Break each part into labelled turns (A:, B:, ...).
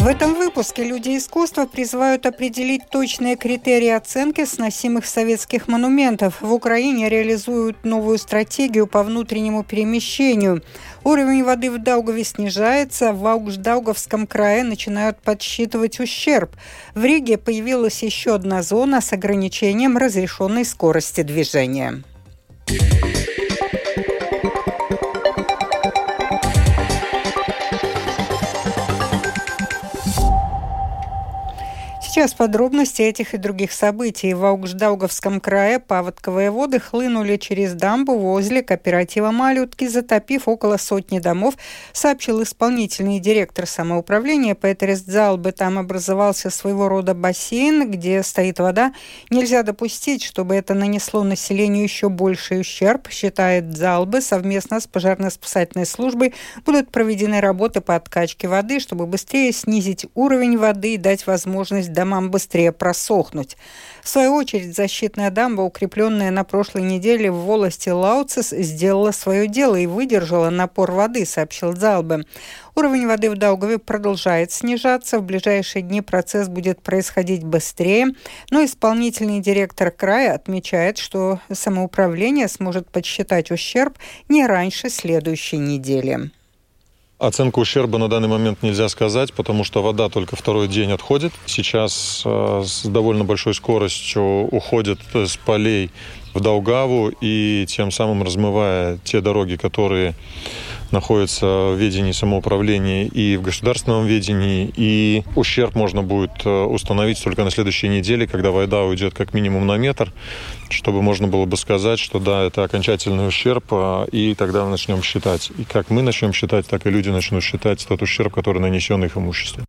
A: В этом выпуске люди искусства призывают определить точные критерии оценки сносимых советских монументов. В Украине реализуют новую стратегию по внутреннему перемещению. Уровень воды в Даугаве снижается, в Аугждауговском крае начинают подсчитывать ущерб. В Риге появилась еще одна зона с ограничением разрешенной скорости движения. Сейчас подробности этих и других событий. В Аугждауговском крае паводковые воды хлынули через дамбу возле кооператива «Малютки», затопив около сотни домов, сообщил исполнительный директор самоуправления Петерис Залбы. Там образовался своего рода бассейн, где стоит вода. Нельзя допустить, чтобы это нанесло населению еще больший ущерб, считает Залбы. Совместно с пожарно-спасательной службой будут проведены работы по откачке воды, чтобы быстрее снизить уровень воды и дать возможность домам домам быстрее просохнуть. В свою очередь, защитная дамба, укрепленная на прошлой неделе в волости Лауцис, сделала свое дело и выдержала напор воды, сообщил Залбе. Уровень воды в Даугаве продолжает снижаться. В ближайшие дни процесс будет происходить быстрее. Но исполнительный директор края отмечает, что самоуправление сможет подсчитать ущерб не раньше следующей недели.
B: Оценку ущерба на данный момент нельзя сказать, потому что вода только второй день отходит. Сейчас э, с довольно большой скоростью уходит с полей в Даугаву и тем самым размывая те дороги, которые находятся в ведении самоуправления и в государственном ведении. И ущерб можно будет э, установить только на следующей неделе, когда вода уйдет как минимум на метр, чтобы можно было бы сказать, что да, это окончательный ущерб, а, и тогда мы начнем считать. И как мы начнем считать, так и люди начнут считать тот ущерб, который нанесен их имуществу.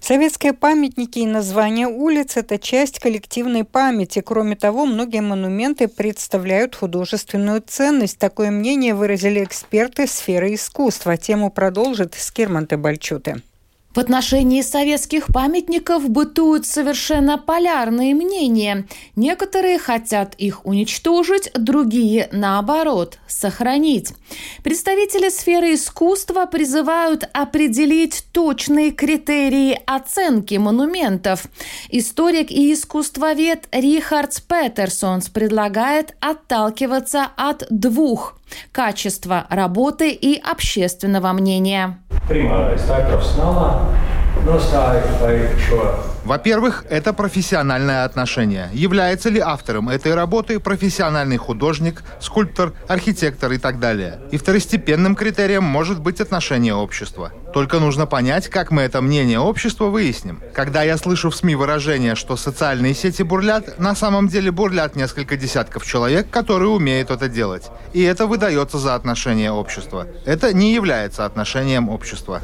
A: Советские памятники и названия улиц – это часть коллективной памяти. Кроме того, многие монументы представляют художественную ценность. Такое мнение выразили эксперты сферы искусства. Тему продолжит Скирман Бальчуты.
C: В отношении советских памятников бытуют совершенно полярные мнения. Некоторые хотят их уничтожить, другие, наоборот, сохранить. Представители сферы искусства призывают определить точные критерии оценки монументов. Историк и искусствовед Рихардс Петерсонс предлагает отталкиваться от двух – качества работы и общественного мнения.
D: Во-первых, это профессиональное отношение. Является ли автором этой работы профессиональный художник, скульптор, архитектор и так далее. И второстепенным критерием может быть отношение общества. Только нужно понять, как мы это мнение общества выясним. Когда я слышу в СМИ выражение, что социальные сети бурлят, на самом деле бурлят несколько десятков человек, которые умеют это делать. И это выдается за отношение общества. Это не является отношением общества.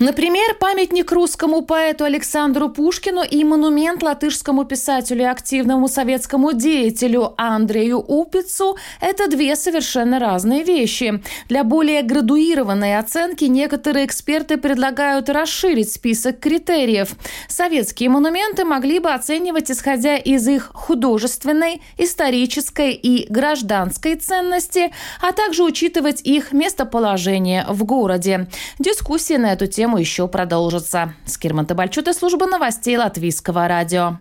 C: Например, памятник русскому поэту Александру Пушкину и монумент латышскому писателю и активному советскому деятелю Андрею Упицу – это две совершенно разные вещи. Для более градуированной оценки некоторые эксперты предлагают расширить список критериев. Советские монументы могли бы оценивать, исходя из их художественной, исторической и гражданской ценности, а также учитывать их местоположение в городе. Дискуссия на эту тему еще продолжится. Скирман Табальчута, служба новостей Латвийского радио.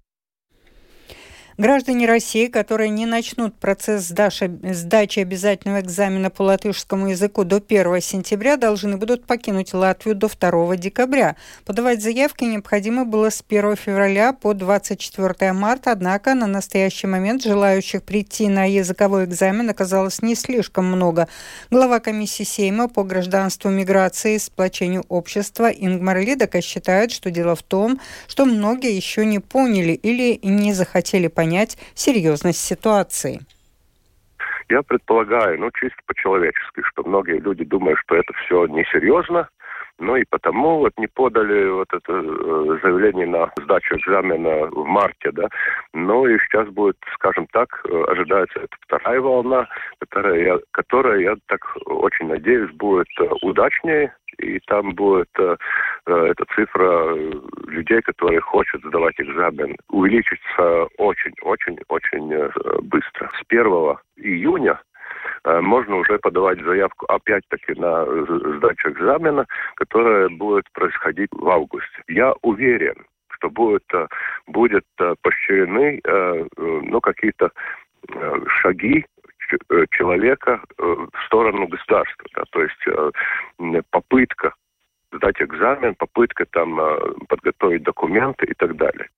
A: Граждане России, которые не начнут процесс сдачи обязательного экзамена по латышскому языку до 1 сентября, должны будут покинуть Латвию до 2 декабря. Подавать заявки необходимо было с 1 февраля по 24 марта, однако на настоящий момент желающих прийти на языковой экзамен оказалось не слишком много. Глава комиссии Сейма по гражданству, миграции и сплочению общества Ингмар Лидака считает, что дело в том, что многие еще не поняли или не захотели понять понять серьезность ситуации.
E: Я предполагаю, ну, чисто по-человечески, что многие люди думают, что это все несерьезно, ну и потому вот не подали вот это э, заявление на сдачу экзамена в марте, да. Ну и сейчас будет, скажем так, э, ожидается эта вторая волна, которая я, которая, я так очень надеюсь, будет э, удачнее, и там будет эта цифра людей, которые хотят сдавать экзамен, увеличится очень-очень-очень быстро. С 1 июня можно уже подавать заявку опять-таки на сдачу экзамена, которая будет происходить в августе. Я уверен, что будет, будет поощрены ну, какие-то шаги человека в сторону государства. Да, то есть попытка сдать экзамен, попытка там подготовить документы и так далее.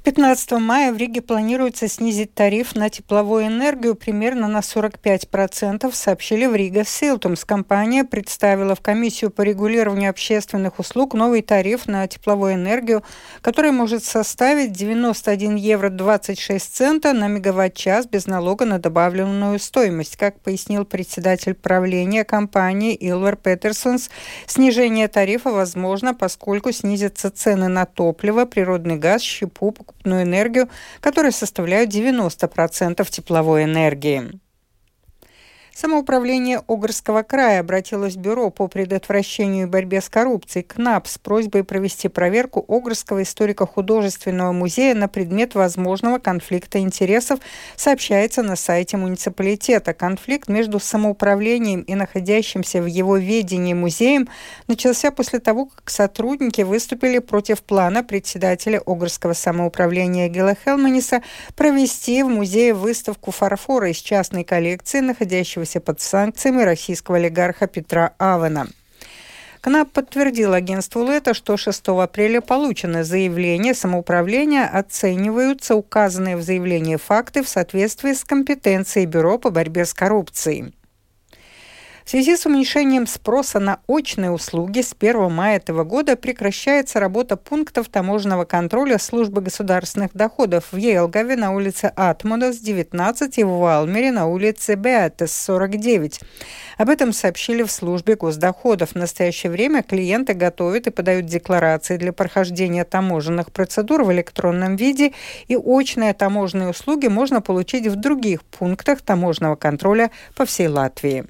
A: С 15 мая в Риге планируется снизить тариф на тепловую энергию примерно на 45%, сообщили в Рига Силтумс. Компания представила в комиссию по регулированию общественных услуг новый тариф на тепловую энергию, который может составить 91 евро 26 цента на мегаватт-час без налога на добавленную стоимость. Как пояснил председатель правления компании Илвар Петерсонс, снижение тарифа возможно, поскольку снизятся цены на топливо, природный газ, щепу, покупную энергию, которые составляют 90% тепловой энергии. Самоуправление Огрского края обратилось в Бюро по предотвращению и борьбе с коррупцией КНАП с просьбой провести проверку Огрского историко-художественного музея на предмет возможного конфликта интересов, сообщается на сайте муниципалитета. Конфликт между самоуправлением и находящимся в его ведении музеем начался после того, как сотрудники выступили против плана председателя Огрского самоуправления Гела Хелманиса провести в музее выставку фарфора из частной коллекции, находящегося находившегося под санкциями российского олигарха Петра Авена. КНАП подтвердил агентству Лето, что 6 апреля получено заявление самоуправления, оцениваются указанные в заявлении факты в соответствии с компетенцией Бюро по борьбе с коррупцией. В связи с уменьшением спроса на очные услуги с 1 мая этого года прекращается работа пунктов таможенного контроля службы государственных доходов в Елгове на улице Атмода с 19 и в Валмере на улице Беатес 49. Об этом сообщили в службе госдоходов. В настоящее время клиенты готовят и подают декларации для прохождения таможенных процедур в электронном виде, и очные таможенные услуги можно получить в других пунктах таможенного контроля по всей Латвии.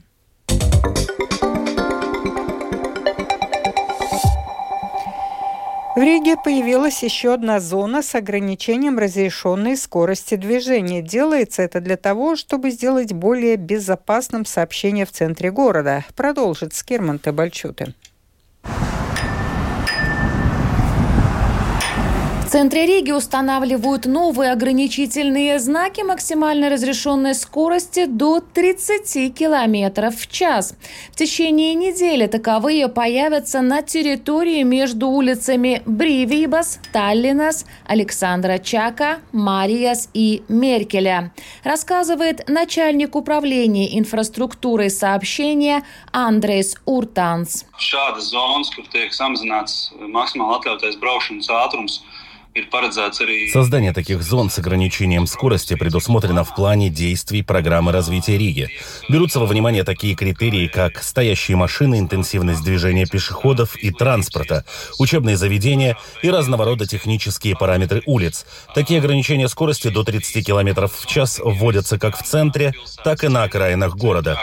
A: В Риге появилась еще одна зона с ограничением разрешенной скорости движения. Делается это для того, чтобы сделать более безопасным сообщение в центре города. Продолжит Скирман Табальчуты.
C: Центре Риги устанавливают новые ограничительные знаки максимальной разрешенной скорости до 30 км в час. В течение недели таковые появятся на территории между улицами Бривибас, Таллинас, Александра Чака, Мариас и Меркеля, рассказывает начальник управления инфраструктурой сообщения Андрейс Уртанс.
F: Šādas zonas, kur
G: Создание таких зон с ограничением скорости предусмотрено в плане действий программы развития Риги. Берутся во внимание такие критерии, как стоящие машины, интенсивность движения пешеходов и транспорта, учебные заведения и разного рода технические параметры улиц. Такие ограничения скорости до 30 км в час вводятся как в центре, так и на окраинах города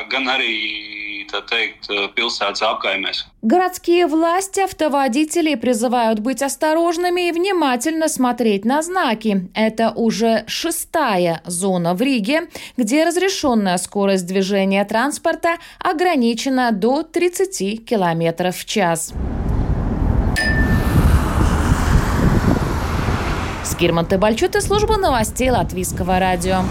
F: tā teikt, pilsētas apkaimēs.
C: Городские власти автоводителей призывают быть осторожными и внимательно смотреть на знаки. Это уже шестая зона в Риге, где разрешенная скорость движения транспорта ограничена до 30 км в час. Скирман Тебальчут и служба новостей Латвийского радио.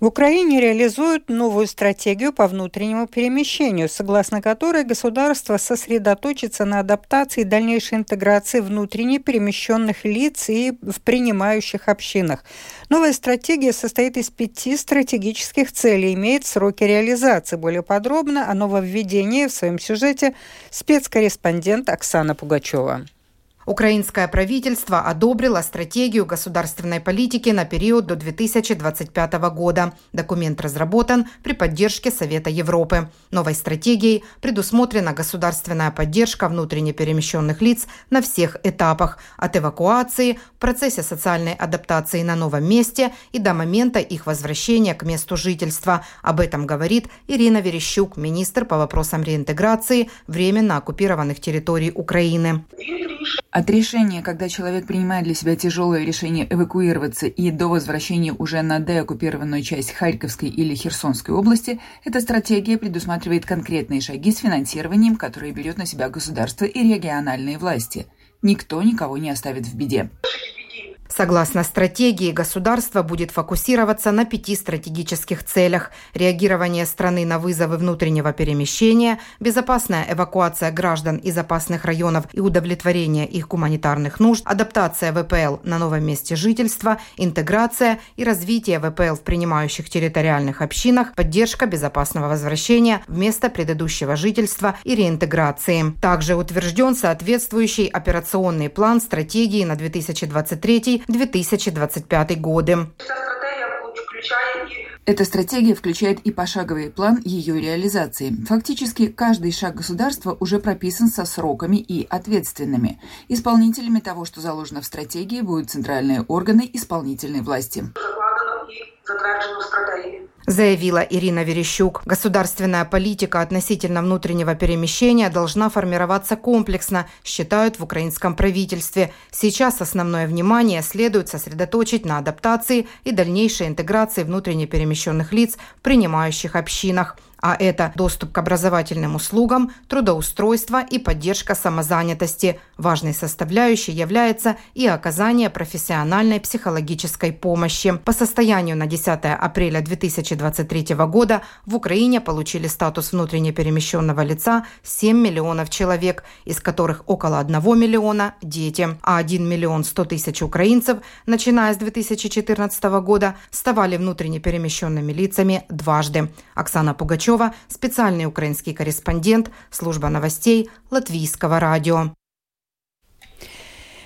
A: В Украине реализуют новую стратегию по внутреннему перемещению, согласно которой государство сосредоточится на адаптации и дальнейшей интеграции внутренне перемещенных лиц и в принимающих общинах. Новая стратегия состоит из пяти стратегических целей имеет сроки реализации. Более подробно о нововведении в своем сюжете спецкорреспондент Оксана Пугачева.
H: Украинское правительство одобрило стратегию государственной политики на период до 2025 года. Документ разработан при поддержке Совета Европы. Новой стратегией предусмотрена государственная поддержка внутренне перемещенных лиц на всех этапах – от эвакуации, в процессе социальной адаптации на новом месте и до момента их возвращения к месту жительства. Об этом говорит Ирина Верещук, министр по вопросам реинтеграции временно оккупированных территорий Украины.
I: От решения, когда человек принимает для себя тяжелое решение эвакуироваться и до возвращения уже на деоккупированную часть Харьковской или Херсонской области, эта стратегия предусматривает конкретные шаги с финансированием, которые берет на себя государство и региональные власти. Никто никого не оставит в беде.
H: Согласно стратегии, государство будет фокусироваться на пяти стратегических целях. Реагирование страны на вызовы внутреннего перемещения, безопасная эвакуация граждан из опасных районов и удовлетворение их гуманитарных нужд, адаптация ВПЛ на новом месте жительства, интеграция и развитие ВПЛ в принимающих территориальных общинах, поддержка безопасного возвращения в место предыдущего жительства и реинтеграции. Также утвержден соответствующий операционный план стратегии на 2023 2025 годы.
I: Эта стратегия включает и пошаговый план ее реализации. Фактически, каждый шаг государства уже прописан со сроками и ответственными. Исполнителями того, что заложено в стратегии, будут центральные органы исполнительной власти
H: заявила Ирина Верещук. Государственная политика относительно внутреннего перемещения должна формироваться комплексно, считают в украинском правительстве. Сейчас основное внимание следует сосредоточить на адаптации и дальнейшей интеграции внутренне перемещенных лиц принимающих общинах а это доступ к образовательным услугам, трудоустройство и поддержка самозанятости. Важной составляющей является и оказание профессиональной психологической помощи. По состоянию на 10 апреля 2023 года в Украине получили статус внутренне перемещенного лица 7 миллионов человек, из которых около 1 миллиона – дети, а 1 миллион 100 тысяч украинцев, начиная с 2014 года, ставали внутренне перемещенными лицами дважды. Оксана Пугачева Пугачева, специальный украинский корреспондент, служба новостей Латвийского радио.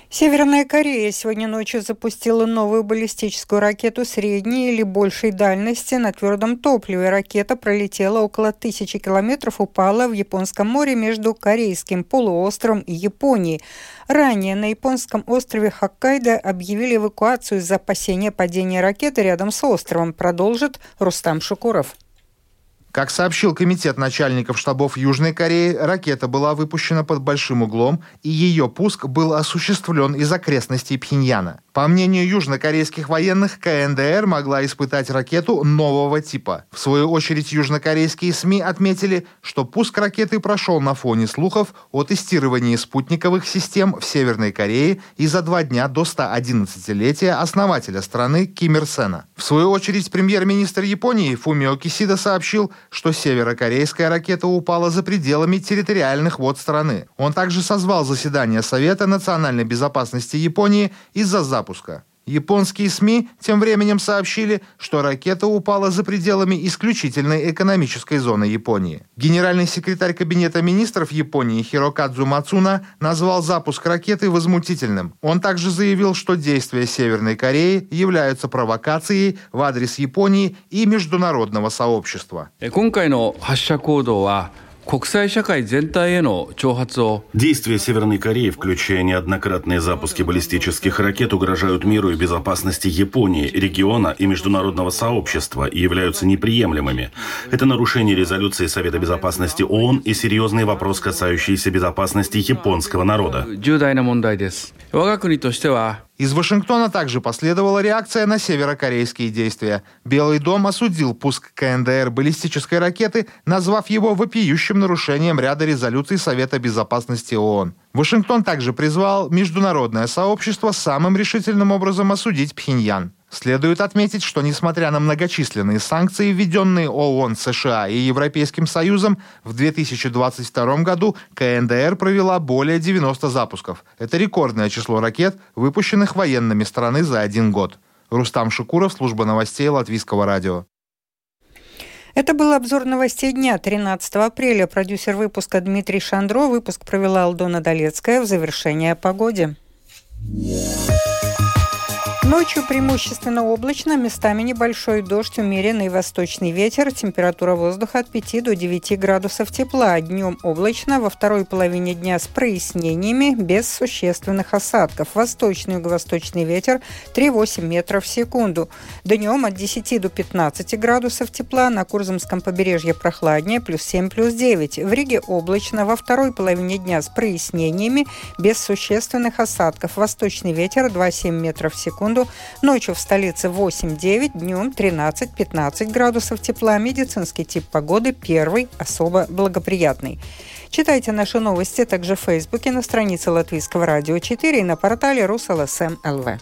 A: Северная Корея сегодня ночью запустила новую баллистическую ракету средней или большей дальности на твердом топливе. Ракета пролетела около тысячи километров, упала в Японском море между Корейским полуостровом и Японией. Ранее на японском острове Хоккайдо объявили эвакуацию из-за опасения падения ракеты рядом с островом. Продолжит Рустам Шукуров.
D: Как сообщил комитет начальников штабов Южной Кореи, ракета была выпущена под большим углом, и ее пуск был осуществлен из окрестностей Пхеньяна. По мнению южнокорейских военных, КНДР могла испытать ракету нового типа. В свою очередь, южнокорейские СМИ отметили, что пуск ракеты прошел на фоне слухов о тестировании спутниковых систем в Северной Корее и за два дня до 111-летия основателя страны Ким Ир Сена. В свою очередь, премьер-министр Японии Фумио Кисида сообщил, что северокорейская ракета упала за пределами территориальных вод страны. Он также созвал заседание Совета национальной безопасности Японии из-за запуска. Японские СМИ тем временем сообщили, что ракета упала за пределами исключительной экономической зоны Японии. Генеральный секретарь Кабинета министров Японии Хирокадзу Мацуна назвал запуск ракеты возмутительным. Он также заявил, что действия Северной Кореи являются провокацией в адрес Японии и международного сообщества.
G: Действия Северной Кореи, включая неоднократные запуски баллистических ракет, угрожают миру и безопасности Японии, региона и международного сообщества и являются неприемлемыми. Это нарушение резолюции Совета Безопасности ООН и серьезный вопрос, касающийся безопасности японского народа.
D: Из Вашингтона также последовала реакция на северокорейские действия. Белый дом осудил пуск КНДР баллистической ракеты, назвав его вопиющим нарушением ряда резолюций Совета безопасности ООН. Вашингтон также призвал международное сообщество самым решительным образом осудить Пхеньян. Следует отметить, что несмотря на многочисленные санкции, введенные ООН, США и Европейским Союзом, в 2022 году КНДР провела более 90 запусков. Это рекордное число ракет, выпущенных военными страны за один год. Рустам Шукуров, служба новостей Латвийского радио.
A: Это был обзор новостей дня 13 апреля. Продюсер выпуска Дмитрий Шандро. Выпуск провела Алдона Долецкая в завершение о погоде. Yeah. Ночью преимущественно облачно, местами небольшой дождь, умеренный восточный ветер, температура воздуха от 5 до 9 градусов тепла. Днем облачно, во второй половине дня с прояснениями, без существенных осадков. Восточный юго-восточный ветер 3,8 метров в секунду. Днем от 10 до 15 градусов тепла, на Курзамском побережье прохладнее, плюс 7, плюс 9. В Риге облачно, во второй половине дня с прояснениями, без существенных осадков. Восточный ветер 2,7 метров в секунду секунду. Ночью в столице 8-9, днем 13-15 градусов тепла. Медицинский тип погоды первый, особо благоприятный. Читайте наши новости также в Фейсбуке на странице Латвийского радио 4 и на портале РусЛСМ эм ЛВ.